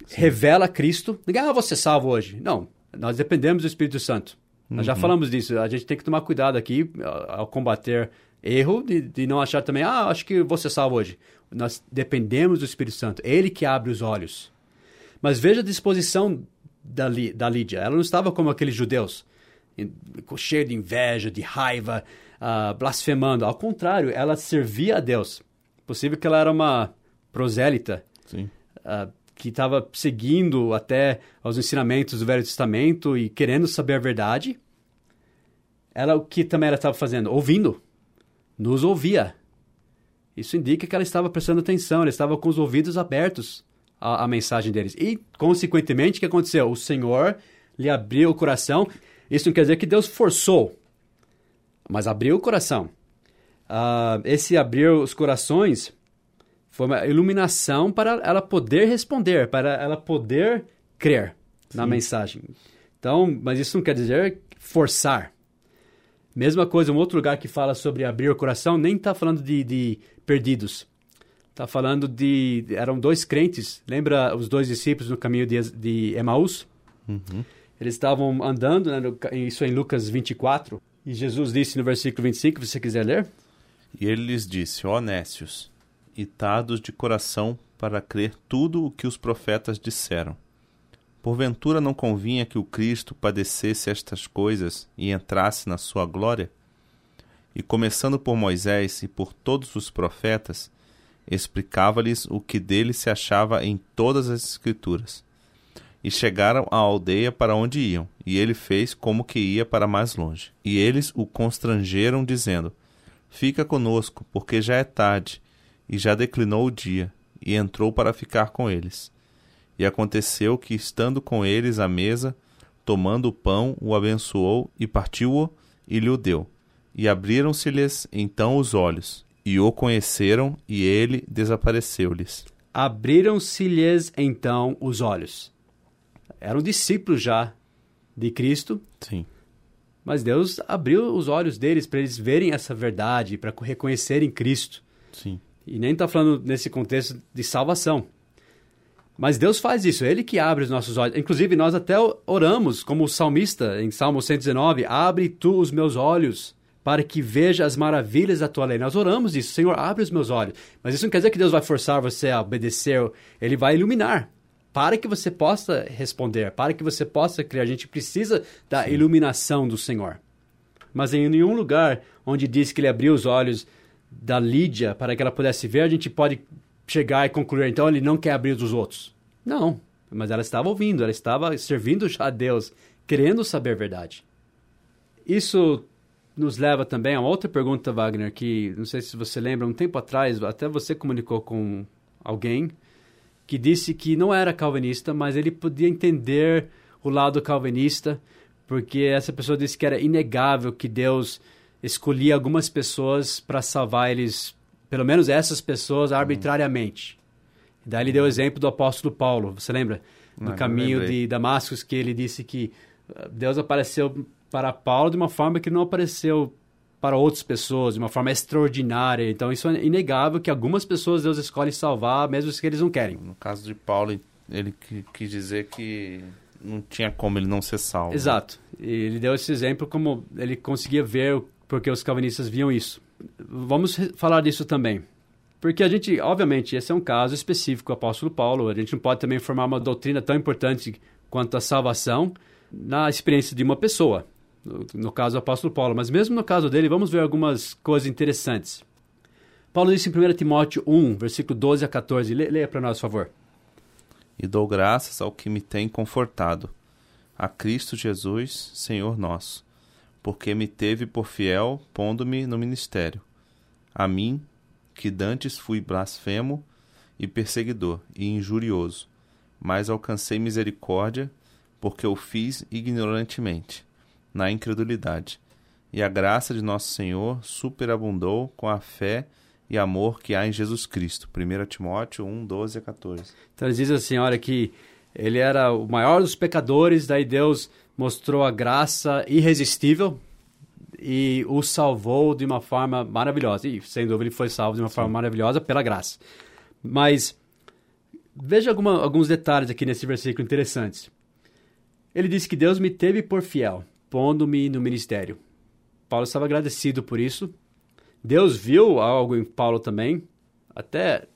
revela Cristo. Ninguém, ah, você é salvo hoje. Não, nós dependemos do Espírito Santo. Nós já falamos disso. A gente tem que tomar cuidado aqui ao ao combater erro, de, de não achar também, ah, acho que você é salvo hoje. Nós dependemos do Espírito Santo. Ele que abre os olhos. Mas veja a disposição da, da Lídia. Ela não estava como aqueles judeus, cheia de inveja, de raiva, ah, blasfemando. Ao contrário, ela servia a Deus. possível que ela era uma prosélita uh, que estava seguindo até os ensinamentos do Velho Testamento e querendo saber a verdade. Ela o que também ela estava fazendo? Ouvindo. Nos ouvia. Isso indica que ela estava prestando atenção, ela estava com os ouvidos abertos à, à mensagem deles. E, consequentemente, o que aconteceu? O Senhor lhe abriu o coração. Isso não quer dizer que Deus forçou, mas abriu o coração. Uh, esse abrir os corações foi uma iluminação para ela poder responder, para ela poder crer Sim. na mensagem. Então, mas isso não quer dizer forçar. Mesma coisa, um outro lugar que fala sobre abrir o coração, nem está falando de, de perdidos. Está falando de. Eram dois crentes, lembra os dois discípulos no caminho de, de Emaús? Uhum. Eles estavam andando, né, isso é em Lucas 24, e Jesus disse no versículo 25, se você quiser ler. E ele lhes disse: Nécios, itados de coração para crer tudo o que os profetas disseram. Porventura não convinha que o Cristo padecesse estas coisas e entrasse na sua glória? E começando por Moisés e por todos os profetas, explicava-lhes o que dele se achava em todas as Escrituras. E chegaram à aldeia para onde iam, e ele fez como que ia para mais longe. E eles o constrangeram, dizendo: Fica conosco, porque já é tarde, e já declinou o dia, e entrou para ficar com eles. E aconteceu que, estando com eles à mesa, tomando o pão, o abençoou e partiu-o e lhe o deu. E abriram-se-lhes então os olhos, e o conheceram, e ele desapareceu-lhes. Abriram-se-lhes então os olhos. Eram discípulos já de Cristo. Sim. Mas Deus abriu os olhos deles para eles verem essa verdade, para reconhecerem Cristo. Sim. E nem está falando nesse contexto de salvação. Mas Deus faz isso, Ele que abre os nossos olhos. Inclusive, nós até oramos, como o salmista, em Salmo 119, abre tu os meus olhos para que veja as maravilhas da tua lei. Nós oramos isso, Senhor, abre os meus olhos. Mas isso não quer dizer que Deus vai forçar você a obedecer, Ele vai iluminar. Para que você possa responder, para que você possa crer. A gente precisa da Sim. iluminação do Senhor. Mas em nenhum lugar onde diz que Ele abriu os olhos da Lídia para que ela pudesse ver, a gente pode chegar e concluir, então ele não quer abrir dos outros. Não, mas ela estava ouvindo, ela estava servindo já a Deus, querendo saber a verdade. Isso nos leva também a uma outra pergunta, Wagner, que não sei se você lembra, um tempo atrás, até você comunicou com alguém que disse que não era calvinista, mas ele podia entender o lado calvinista, porque essa pessoa disse que era inegável que Deus escolhia algumas pessoas para salvar eles pelo menos essas pessoas, arbitrariamente. E daí ele deu o exemplo do apóstolo Paulo, você lembra? No não, caminho não de Damasco, que ele disse que uh, Deus apareceu para Paulo de uma forma que não apareceu para outras pessoas, de uma forma extraordinária. Então, isso é inegável que algumas pessoas Deus escolhe salvar, mesmo que eles não querem. No caso de Paulo, ele quis dizer que não tinha como ele não ser salvo. Exato. E ele deu esse exemplo como ele conseguia ver porque os calvinistas viam isso vamos falar disso também. Porque a gente, obviamente, esse é um caso específico do apóstolo Paulo. A gente não pode também formar uma doutrina tão importante quanto a salvação na experiência de uma pessoa, no, no caso do apóstolo Paulo. Mas mesmo no caso dele, vamos ver algumas coisas interessantes. Paulo disse em 1 Timóteo 1, versículo 12 a 14. Le, leia para nós, por favor. E dou graças ao que me tem confortado, a Cristo Jesus, Senhor nosso porque me teve por fiel, pondo-me no ministério. A mim, que dantes fui blasfemo e perseguidor e injurioso, mas alcancei misericórdia, porque o fiz ignorantemente, na incredulidade. E a graça de nosso Senhor superabundou com a fé e amor que há em Jesus Cristo. 1 Timóteo 1, 12 a 14. Então ele diz assim, olha que ele era o maior dos pecadores, daí Deus mostrou a graça irresistível e o salvou de uma forma maravilhosa. E, sem dúvida, ele foi salvo de uma Sim. forma maravilhosa pela graça. Mas veja alguma, alguns detalhes aqui nesse versículo interessantes. Ele disse que Deus me teve por fiel, pondo-me no ministério. Paulo estava agradecido por isso. Deus viu algo em Paulo também, até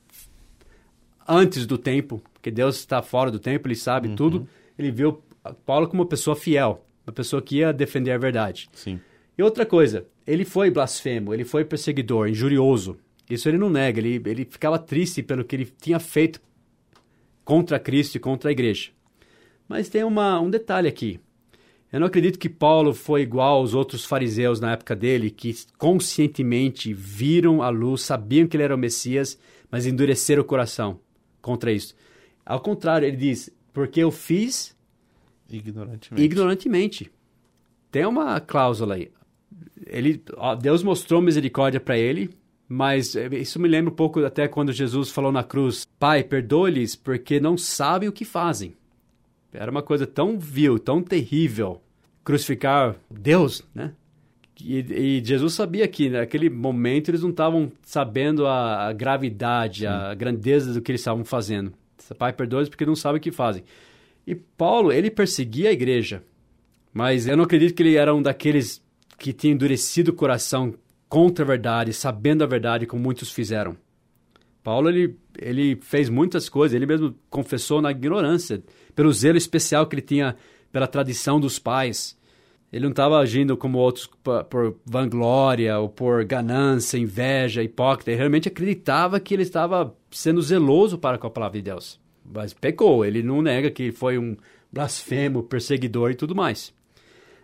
antes do tempo, porque Deus está fora do tempo, ele sabe uhum. tudo. Ele viu Paulo como uma pessoa fiel, uma pessoa que ia defender a verdade. Sim. E outra coisa, ele foi blasfemo, ele foi perseguidor, injurioso. Isso ele não nega, ele, ele ficava triste pelo que ele tinha feito contra Cristo e contra a igreja. Mas tem uma, um detalhe aqui. Eu não acredito que Paulo foi igual aos outros fariseus na época dele, que conscientemente viram a luz, sabiam que ele era o Messias, mas endureceram o coração contra isso. Ao contrário, ele diz: porque eu fiz ignorantemente. ignorantemente. Tem uma cláusula aí. Ele, Deus mostrou misericórdia para ele, mas isso me lembra um pouco até quando Jesus falou na cruz: Pai, perdoe-lhes porque não sabem o que fazem. Era uma coisa tão vil, tão terrível crucificar Deus, né? E, e, Jesus sabia que naquele momento eles não estavam sabendo a, a gravidade, Sim. a grandeza do que eles estavam fazendo. Pai, perdoe porque não sabem o que fazem. E Paulo, ele perseguia a igreja, mas eu não acredito que ele era um daqueles que tinha endurecido o coração contra a verdade, sabendo a verdade, como muitos fizeram. Paulo, ele, ele fez muitas coisas, ele mesmo confessou na ignorância, pelo zelo especial que ele tinha pela tradição dos pais. Ele não estava agindo como outros por, vanglória ou por ganância, inveja, hipócrita. Ele realmente acreditava que ele estava sendo zeloso para com a palavra de Deus. Mas pecou. Ele não nega que foi um blasfemo, perseguidor e tudo mais.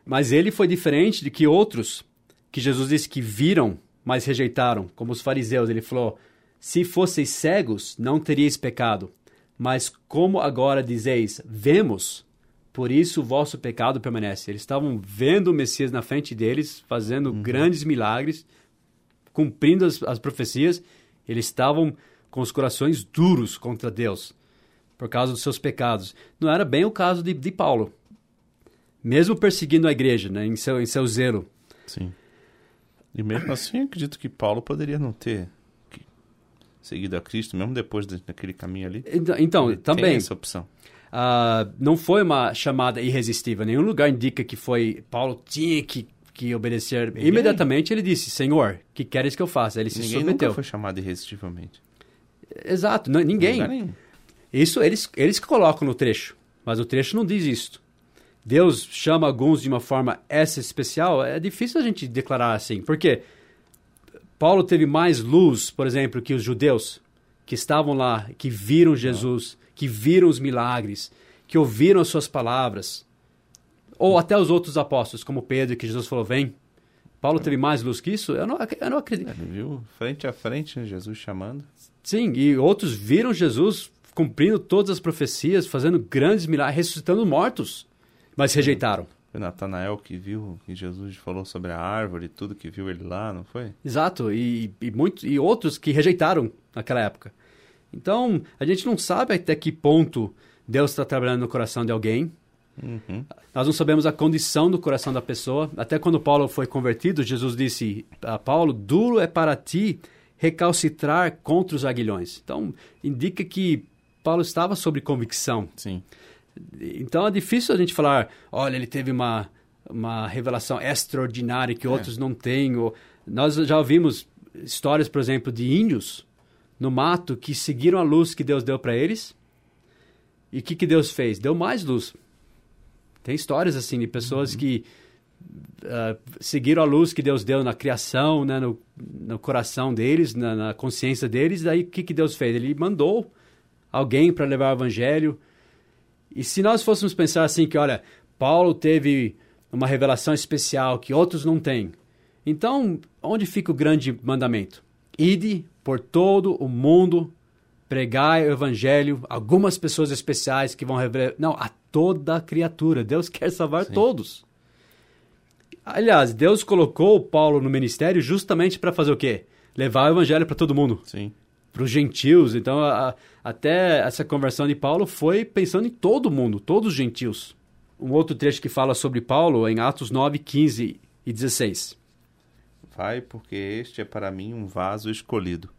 Mas ele foi diferente de que outros que Jesus disse que viram, mas rejeitaram, como os fariseus. Ele falou: Se fosseis cegos, não teríeis pecado. Mas como agora dizeis, vemos, por isso o vosso pecado permanece. Eles estavam vendo o Messias na frente deles, fazendo uhum. grandes milagres, cumprindo as, as profecias. Eles estavam com os corações duros contra Deus, por causa dos seus pecados. Não era bem o caso de, de Paulo. Mesmo perseguindo a igreja, né, em, seu, em seu zelo. Sim. E mesmo assim, acredito que Paulo poderia não ter seguido a Cristo, mesmo depois daquele caminho ali. Então, então também. Tem essa opção. Uh, não foi uma chamada irresistível. Nenhum lugar indica que foi Paulo tinha que, que obedecer. Ninguém. Imediatamente ele disse: Senhor, que queres que eu faça? Ele se ninguém submeteu. Nunca foi chamado irresistivelmente. Exato, não, ninguém. Isso eles, eles colocam no trecho, mas o trecho não diz isso. Deus chama alguns de uma forma essa especial, é difícil a gente declarar assim. Porque Paulo teve mais luz, por exemplo, que os judeus que estavam lá, que viram Jesus que viram os milagres, que ouviram as suas palavras, ou até os outros apóstolos, como Pedro, que Jesus falou: Vem. Paulo teve mais luz que isso? Eu não, eu não acredito. Ele viu frente a frente né, Jesus chamando. Sim, e outros viram Jesus cumprindo todas as profecias, fazendo grandes milagres, ressuscitando mortos, mas rejeitaram. Foi Natanael que viu que Jesus falou sobre a árvore, tudo que viu ele lá, não foi? Exato, e, e, muito, e outros que rejeitaram naquela época. Então, a gente não sabe até que ponto Deus está trabalhando no coração de alguém. Uhum. Nós não sabemos a condição do coração da pessoa. Até quando Paulo foi convertido, Jesus disse a Paulo: Duro é para ti recalcitrar contra os aguilhões. Então, indica que Paulo estava sob convicção. Sim. Então, é difícil a gente falar: olha, ele teve uma, uma revelação extraordinária que é. outros não têm. Ou... Nós já ouvimos histórias, por exemplo, de índios no mato que seguiram a luz que Deus deu para eles. E o que, que Deus fez? Deu mais luz. Tem histórias assim de pessoas uhum. que uh, seguiram a luz que Deus deu na criação, né, no, no coração deles, na, na consciência deles. Daí o que, que Deus fez? Ele mandou alguém para levar o evangelho. E se nós fôssemos pensar assim que, olha, Paulo teve uma revelação especial que outros não têm. Então, onde fica o grande mandamento? Ide por todo o mundo, pregai o evangelho, algumas pessoas especiais que vão revelar. Não, a toda criatura. Deus [laughs] quer salvar Sim. todos. Aliás, Deus colocou Paulo no ministério justamente para fazer o quê? Levar o evangelho para todo mundo. Sim. Para os gentios. Então, a, até essa conversão de Paulo foi pensando em todo mundo, todos os gentios. Um outro trecho que fala sobre Paulo é em Atos 9, 15 e 16. Vai, porque este é para mim um vaso escolhido,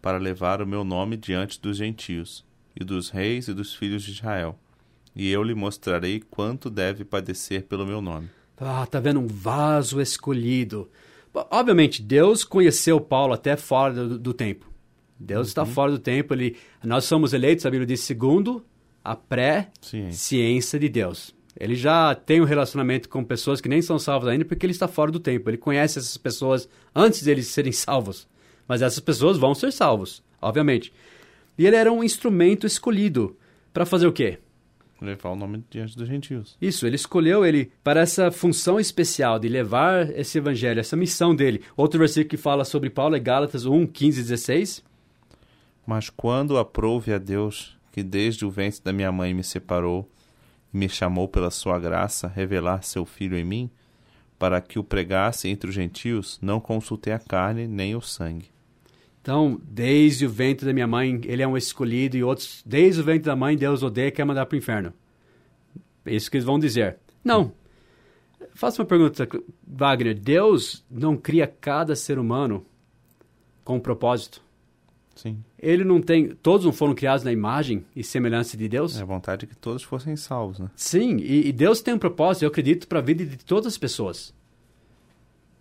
para levar o meu nome diante dos gentios, e dos reis e dos filhos de Israel. E eu lhe mostrarei quanto deve padecer pelo meu nome. Ah, tá vendo? Um vaso escolhido. Obviamente, Deus conheceu Paulo até fora do, do tempo. Deus uhum. está fora do tempo. Ele, nós somos eleitos, a Bíblia diz, segundo a pré-ciência de Deus. Ele já tem um relacionamento com pessoas que nem são salvas ainda porque ele está fora do tempo. Ele conhece essas pessoas antes deles serem [laughs] salvos. Mas essas pessoas vão ser salvos, obviamente. E ele era um instrumento escolhido para fazer o quê? Levar o nome diante dos gentios. Isso, ele escolheu ele para essa função especial de levar esse evangelho, essa missão dele. Outro versículo que fala sobre Paulo é Gálatas 1, 15 e 16. Mas quando aprouve a Deus, que desde o ventre da minha mãe me separou e me chamou pela sua graça revelar seu filho em mim, para que o pregasse entre os gentios, não consultei a carne nem o sangue. Então, desde o ventre da minha mãe, ele é um escolhido, e outros, desde o ventre da mãe, Deus odeia e quer mandar para o inferno. É isso que eles vão dizer. Não. Faça uma pergunta, Wagner. Deus não cria cada ser humano com um propósito? Sim. Ele não tem. Todos não foram criados na imagem e semelhança de Deus? É a vontade que todos fossem salvos, né? Sim, e, e Deus tem um propósito, eu acredito, para a vida de todas as pessoas.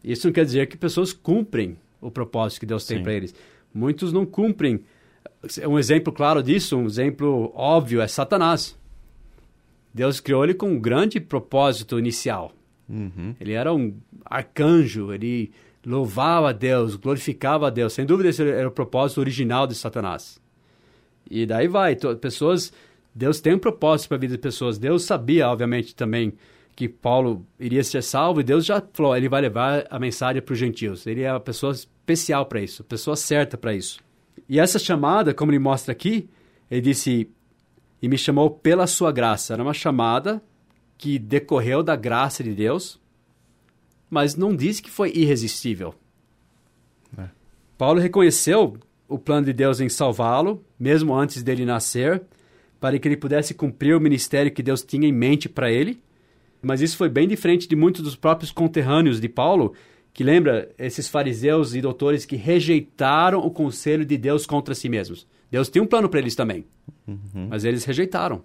Isso não quer dizer que pessoas cumprem o propósito que Deus tem para eles. Muitos não cumprem. Um exemplo claro disso, um exemplo óbvio, é Satanás. Deus criou ele com um grande propósito inicial. Uhum. Ele era um arcanjo, ele louvava a Deus, glorificava a Deus. Sem dúvida, esse era o propósito original de Satanás. E daí vai, pessoas, Deus tem um propósito para a vida de pessoas. Deus sabia, obviamente, também que Paulo iria ser salvo e Deus já falou, ele vai levar a mensagem para os gentios. Ele é a pessoa especial para isso, a pessoa certa para isso. E essa chamada, como ele mostra aqui, ele disse, e me chamou pela sua graça. Era uma chamada que decorreu da graça de Deus, mas não diz que foi irresistível. É. Paulo reconheceu o plano de Deus em salvá-lo, mesmo antes dele nascer, para que ele pudesse cumprir o ministério que Deus tinha em mente para ele. Mas isso foi bem diferente de muitos dos próprios conterrâneos de Paulo, que lembra esses fariseus e doutores que rejeitaram o conselho de Deus contra si mesmos. Deus tinha um plano para eles também, mas eles rejeitaram.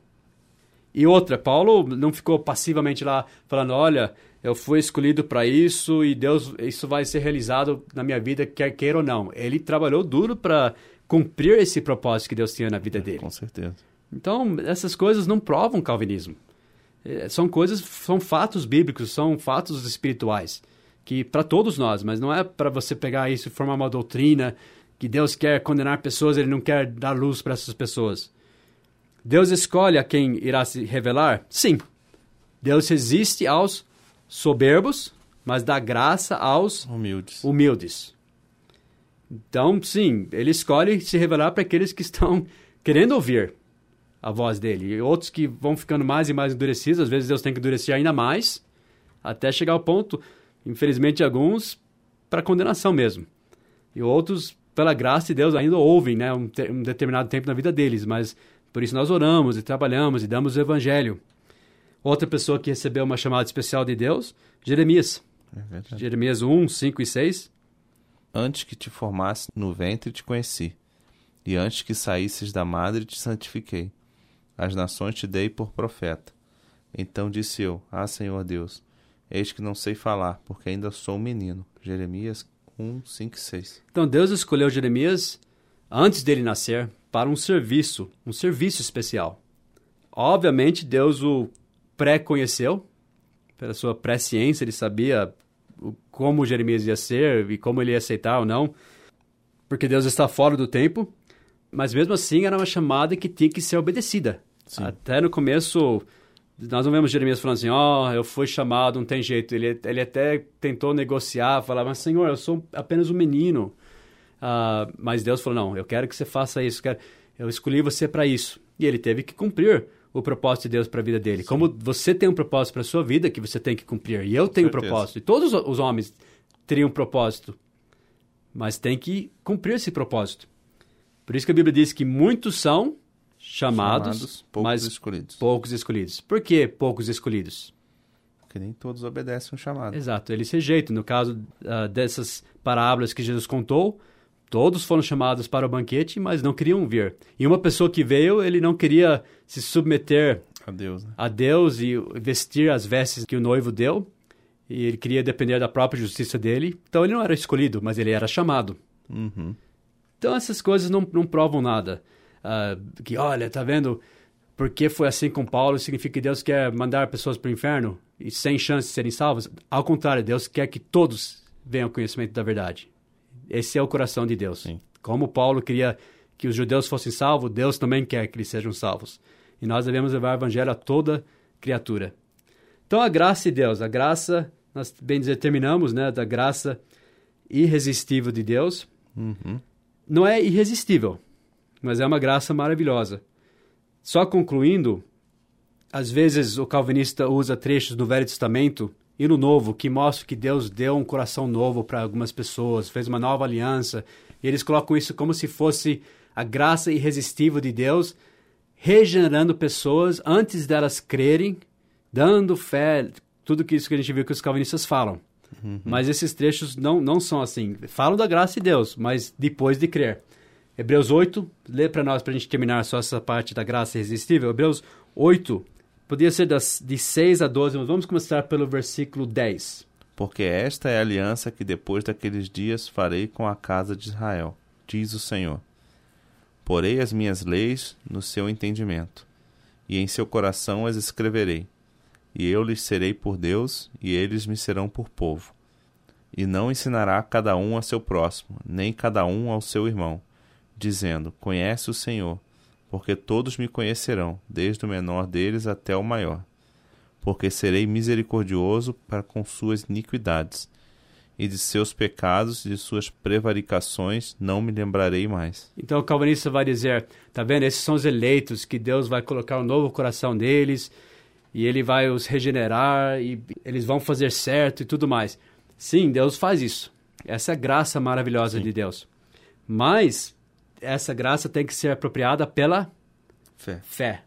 E outra, Paulo não ficou passivamente lá falando, olha, eu fui escolhido para isso e Deus, isso vai ser realizado na minha vida, quer queira ou não. Ele trabalhou duro para cumprir esse propósito que Deus tinha na vida dele. Com certeza. Então, essas coisas não provam calvinismo. Eh, São coisas, são fatos bíblicos, são fatos espirituais, que para todos nós, mas não é para você pegar isso e formar uma doutrina que Deus quer condenar pessoas, ele não quer dar luz para essas pessoas. Deus escolhe a quem irá se revelar? Sim. Deus resiste aos soberbos, mas dá graça aos Humildes. humildes. Então, sim, ele escolhe se revelar para aqueles que estão querendo ouvir a voz dele. E outros que vão ficando mais e mais endurecidos, às vezes Deus tem que endurecer ainda mais, até chegar ao ponto, infelizmente, alguns, para condenação mesmo. E outros, pela graça de Deus, ainda ouvem né, um, te- um determinado tempo na vida deles, mas por isso nós oramos e trabalhamos e damos o evangelho. Outra pessoa que recebeu uma chamada especial de Deus, Jeremias. É. Jeremias 1, 5 e 6. Antes que te formasse no ventre te conheci, e antes que saísses da madre te santifiquei. As nações te dei por profeta. Então disse eu: Ah, Senhor Deus, eis que não sei falar, porque ainda sou um menino. Jeremias 1, 5 e 6. Então Deus escolheu Jeremias antes dele nascer para um serviço, um serviço especial. Obviamente Deus o pré-conheceu, pela sua presciência, ele sabia como Jeremias ia ser e como ele ia aceitar ou não, porque Deus está fora do tempo, mas mesmo assim era uma chamada que tinha que ser obedecida. Sim. Até no começo, nós não vemos Jeremias falando assim, ó, eu fui chamado, não tem jeito. Ele, ele até tentou negociar, falar, mas Senhor, eu sou apenas um menino. Ah, mas Deus falou, não, eu quero que você faça isso, eu quero- eu escolhi você para isso. E ele teve que cumprir o propósito de Deus para a vida dele. Como você tem um propósito para a sua vida que você tem que cumprir, e eu tenho um propósito, e todos os homens teriam um propósito, mas tem que cumprir esse propósito. Por isso que a Bíblia diz que muitos são chamados, poucos mas escolhidos. poucos escolhidos. Por que poucos escolhidos? Porque nem todos obedecem o chamado. Exato, eles rejeitam. No caso ah, dessas parábolas que Jesus contou, todos foram chamados para o banquete, mas não queriam vir. E uma pessoa que veio, ele não queria se submeter A Deus, né? a Deus e vestir as vestes que o noivo deu, e ele queria depender da própria justiça dele. Então ele não era escolhido, mas ele era chamado. Uhum. Então essas coisas não, não provam nada. Ah, que, olha, tá vendo? Porque foi assim com Paulo, significa que Deus quer mandar pessoas para o inferno e sem chance de serem salvas? Ao contrário, Deus quer que todos venham ao conhecimento da verdade. Esse é o coração de Deus. Sim. Como Paulo queria que os judeus fossem salvos, Deus também quer que eles sejam salvos. E nós devemos levar o evangelho a toda criatura. Então, a graça de Deus, a graça, nós bem dizer, terminamos, né, da graça irresistível de Deus. Uhum. Não é irresistível, mas é uma graça maravilhosa. Só concluindo, às vezes o calvinista usa trechos do Velho Testamento e no Novo que mostram que Deus deu um coração novo para algumas pessoas, fez uma nova aliança, e eles colocam isso como se fosse a graça irresistível de Deus regenerando pessoas antes delas crerem, dando fé, tudo que isso que a gente viu que os calvinistas falam. Uhum. Mas esses trechos não, não são assim. Falam da graça de Deus, mas depois de crer. Hebreus 8, lê para nós, para a gente terminar só essa parte da graça irresistível. Hebreus 8, podia ser das, de 6 a 12, mas vamos começar pelo versículo 10. Porque esta é a aliança que depois daqueles dias farei com a casa de Israel, diz o Senhor. Porei as minhas leis no seu entendimento, e em seu coração as escreverei. E eu lhes serei por Deus, e eles me serão por povo. E não ensinará cada um a seu próximo, nem cada um ao seu irmão, dizendo: Conhece o Senhor, porque todos me conhecerão, desde o menor deles até o maior. Porque serei misericordioso para com suas iniquidades, e de seus pecados e de suas prevaricações não me lembrarei mais. Então o calvinista vai dizer: tá vendo? Esses são os eleitos que Deus vai colocar um novo coração deles e ele vai os regenerar e eles vão fazer certo e tudo mais. Sim, Deus faz isso. Essa é a graça maravilhosa Sim. de Deus. Mas essa graça tem que ser apropriada pela Fé. fé.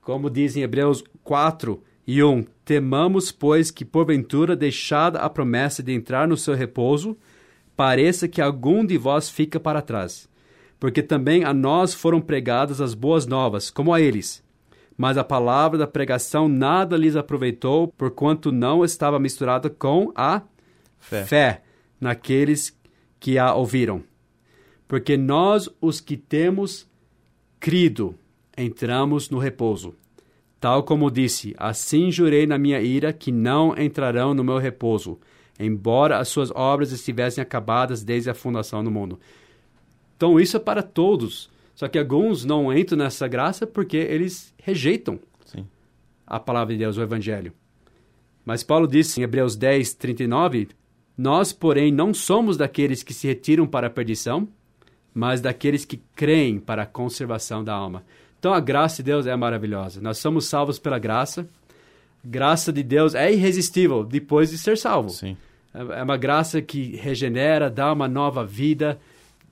Como diz em Hebreus 4 e 1: Temamos, pois, que porventura, deixada a promessa de entrar no seu repouso, pareça que algum de vós fica para trás. Porque também a nós foram pregadas as boas novas, como a eles. Mas a palavra da pregação nada lhes aproveitou, porquanto não estava misturada com a Fé. fé naqueles que a ouviram. Porque nós, os que temos crido, entramos no repouso. Tal como disse, assim jurei na minha ira que não entrarão no meu repouso, embora as suas obras estivessem acabadas desde a fundação do mundo. Então isso é para todos. Só que alguns não entram nessa graça porque eles rejeitam Sim. a palavra de Deus, o Evangelho. Mas Paulo disse em Hebreus 10, 39, Nós, porém, não somos daqueles que se retiram para a perdição, mas daqueles que creem para a conservação da alma. Então a graça de Deus é maravilhosa. Nós somos salvos pela graça. Graça de Deus é irresistível depois de ser salvo. Sim. É uma graça que regenera, dá uma nova vida.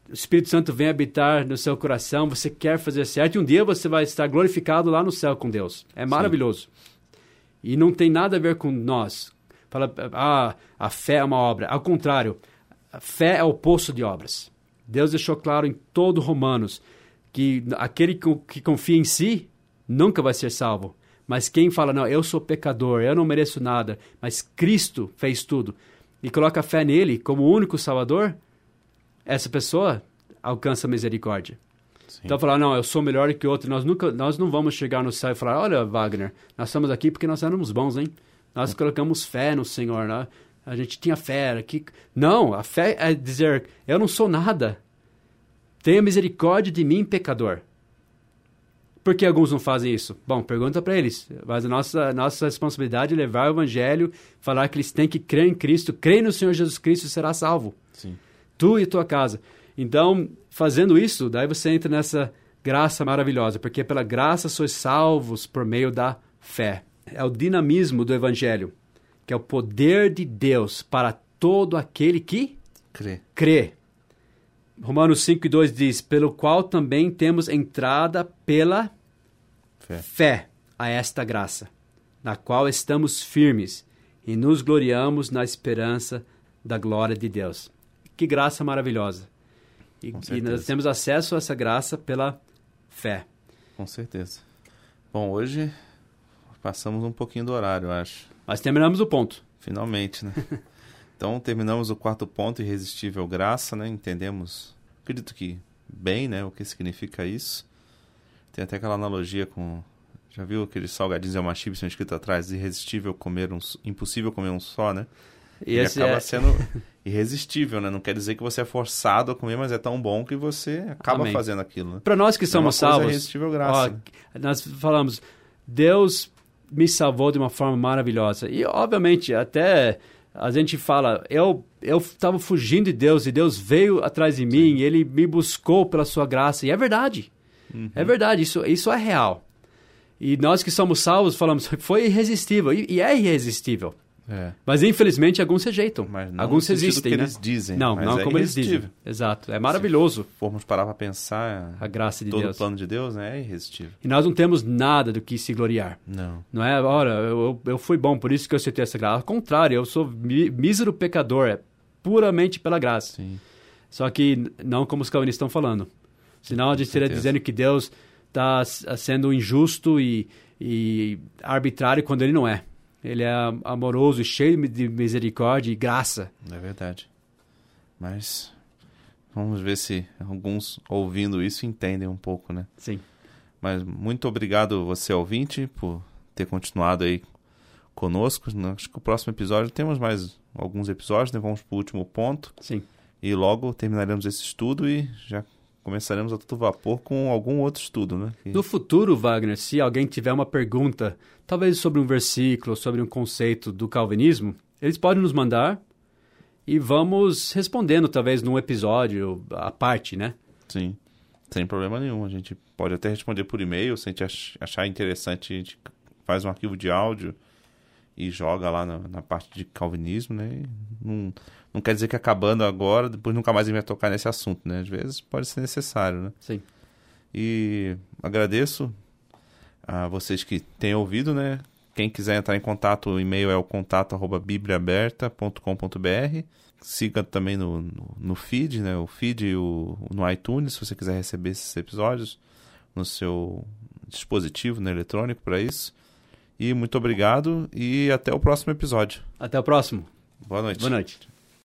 O Espírito Santo vem habitar no seu coração. Você quer fazer certo e um dia você vai estar glorificado lá no céu com Deus. É maravilhoso. E não tem nada a ver com nós. Fala, ah, a fé é uma obra. Ao contrário, a fé é o poço de obras. Deus deixou claro em todo Romanos que aquele que confia em si nunca vai ser salvo. Mas quem fala, não, eu sou pecador, eu não mereço nada, mas Cristo fez tudo, e coloca fé nele como o único Salvador, essa pessoa alcança a misericórdia. Sim. Então falar, não, eu sou melhor que outro, nós nunca, nós não vamos chegar no céu e falar, olha, Wagner, nós estamos aqui porque nós éramos bons, hein? Nós É. colocamos fé no Senhor, né? A gente tinha fé. Não, a fé é dizer, eu não sou nada. Tenha misericórdia de mim, pecador. Por que alguns não fazem isso? Bom, pergunta para eles. Mas a nossa, nossa responsabilidade é levar o evangelho, falar que eles têm que crer em Cristo, crer no Senhor Jesus Cristo e será salvo Sim. Tu e tua casa. Então, fazendo isso, daí você entra nessa graça maravilhosa, porque pela graça sois salvos por meio da fé. É o dinamismo do evangelho, que é o poder de Deus para todo aquele que Crê. crê. Romanos 5 e 2 diz: Pelo qual também temos entrada pela Fé. fé a esta graça, na qual estamos firmes e nos gloriamos na esperança da glória de Deus. Que graça maravilhosa! E, e nós temos acesso a essa graça pela fé. Com certeza. Bom, hoje passamos um pouquinho do horário, eu acho. Mas terminamos o ponto. Finalmente, né? [laughs] então, terminamos o quarto ponto, irresistível graça, né? Entendemos, acredito que bem, né? O que significa isso. Tem até aquela analogia com... Já viu aqueles salgadinhos e uma chips escrito atrás? Irresistível comer um... Impossível comer um só, né? E ele acaba é- sendo [laughs] irresistível, né? Não quer dizer que você é forçado a comer, mas é tão bom que você acaba Amém. fazendo aquilo. Né? Para nós que É somos uma coisa salvos, irresistível graça, ó, né? nós falamos, Deus me salvou de uma forma maravilhosa. E, obviamente, até a gente fala, eu eu estava fugindo de Deus e Deus veio atrás de mim, ele me buscou pela sua graça. E é verdade. Uhum. É verdade, isso, isso é real. E nós que somos salvos falamos, foi irresistível. E, e é irresistível. É. Mas infelizmente alguns rejeitam. Mas não alguns resistem, que né? eles dizem, Não, não é como eles dizem. Exato. É maravilhoso Se formos parar para pensar, a graça de todo Deus. o plano de Deus né, é irresistível. E nós não temos nada do que se gloriar. Não. Não é, ora, eu, eu fui bom, por isso que eu aceitei essa graça. Ao contrário, eu sou mi- mísero pecador, é puramente pela graça. Sim. Só que não como os calvinistas estão falando. Senão a gente estaria dizendo que Deus está sendo injusto e, e arbitrário quando ele não é. Ele é amoroso, e cheio de misericórdia e graça. É verdade. Mas vamos ver se alguns ouvindo isso entendem um pouco, né? Sim. Mas muito obrigado você ouvinte por ter continuado aí conosco. Acho que o próximo episódio temos mais alguns episódios, né? Vamos para o último ponto Sim. e logo terminaremos esse estudo e já começaremos a todo vapor com algum outro estudo, né? Que- No futuro, Wagner, se alguém tiver uma pergunta, talvez sobre um versículo, sobre um conceito do calvinismo, eles podem nos mandar e vamos respondendo, talvez, num episódio à parte, né? Sim, sem problema nenhum. A gente pode até responder por e-mail, se a gente ach- achar interessante, a gente faz um arquivo de áudio e joga lá na, na parte de calvinismo, né? Não, não quer dizer que acabando agora, depois nunca mais gente vai tocar nesse assunto, né? Às vezes pode ser necessário, né? Sim. E agradeço a vocês que têm ouvido, né? Quem quiser entrar em contato, o e-mail é o contato arroba bibliaaberta.com.br. Siga também no, no, no feed, né? O feed o, no iTunes, se você quiser receber esses episódios no seu dispositivo né, eletrônico para isso. E muito obrigado e até o próximo episódio. Até o próximo. Boa noite. Boa noite.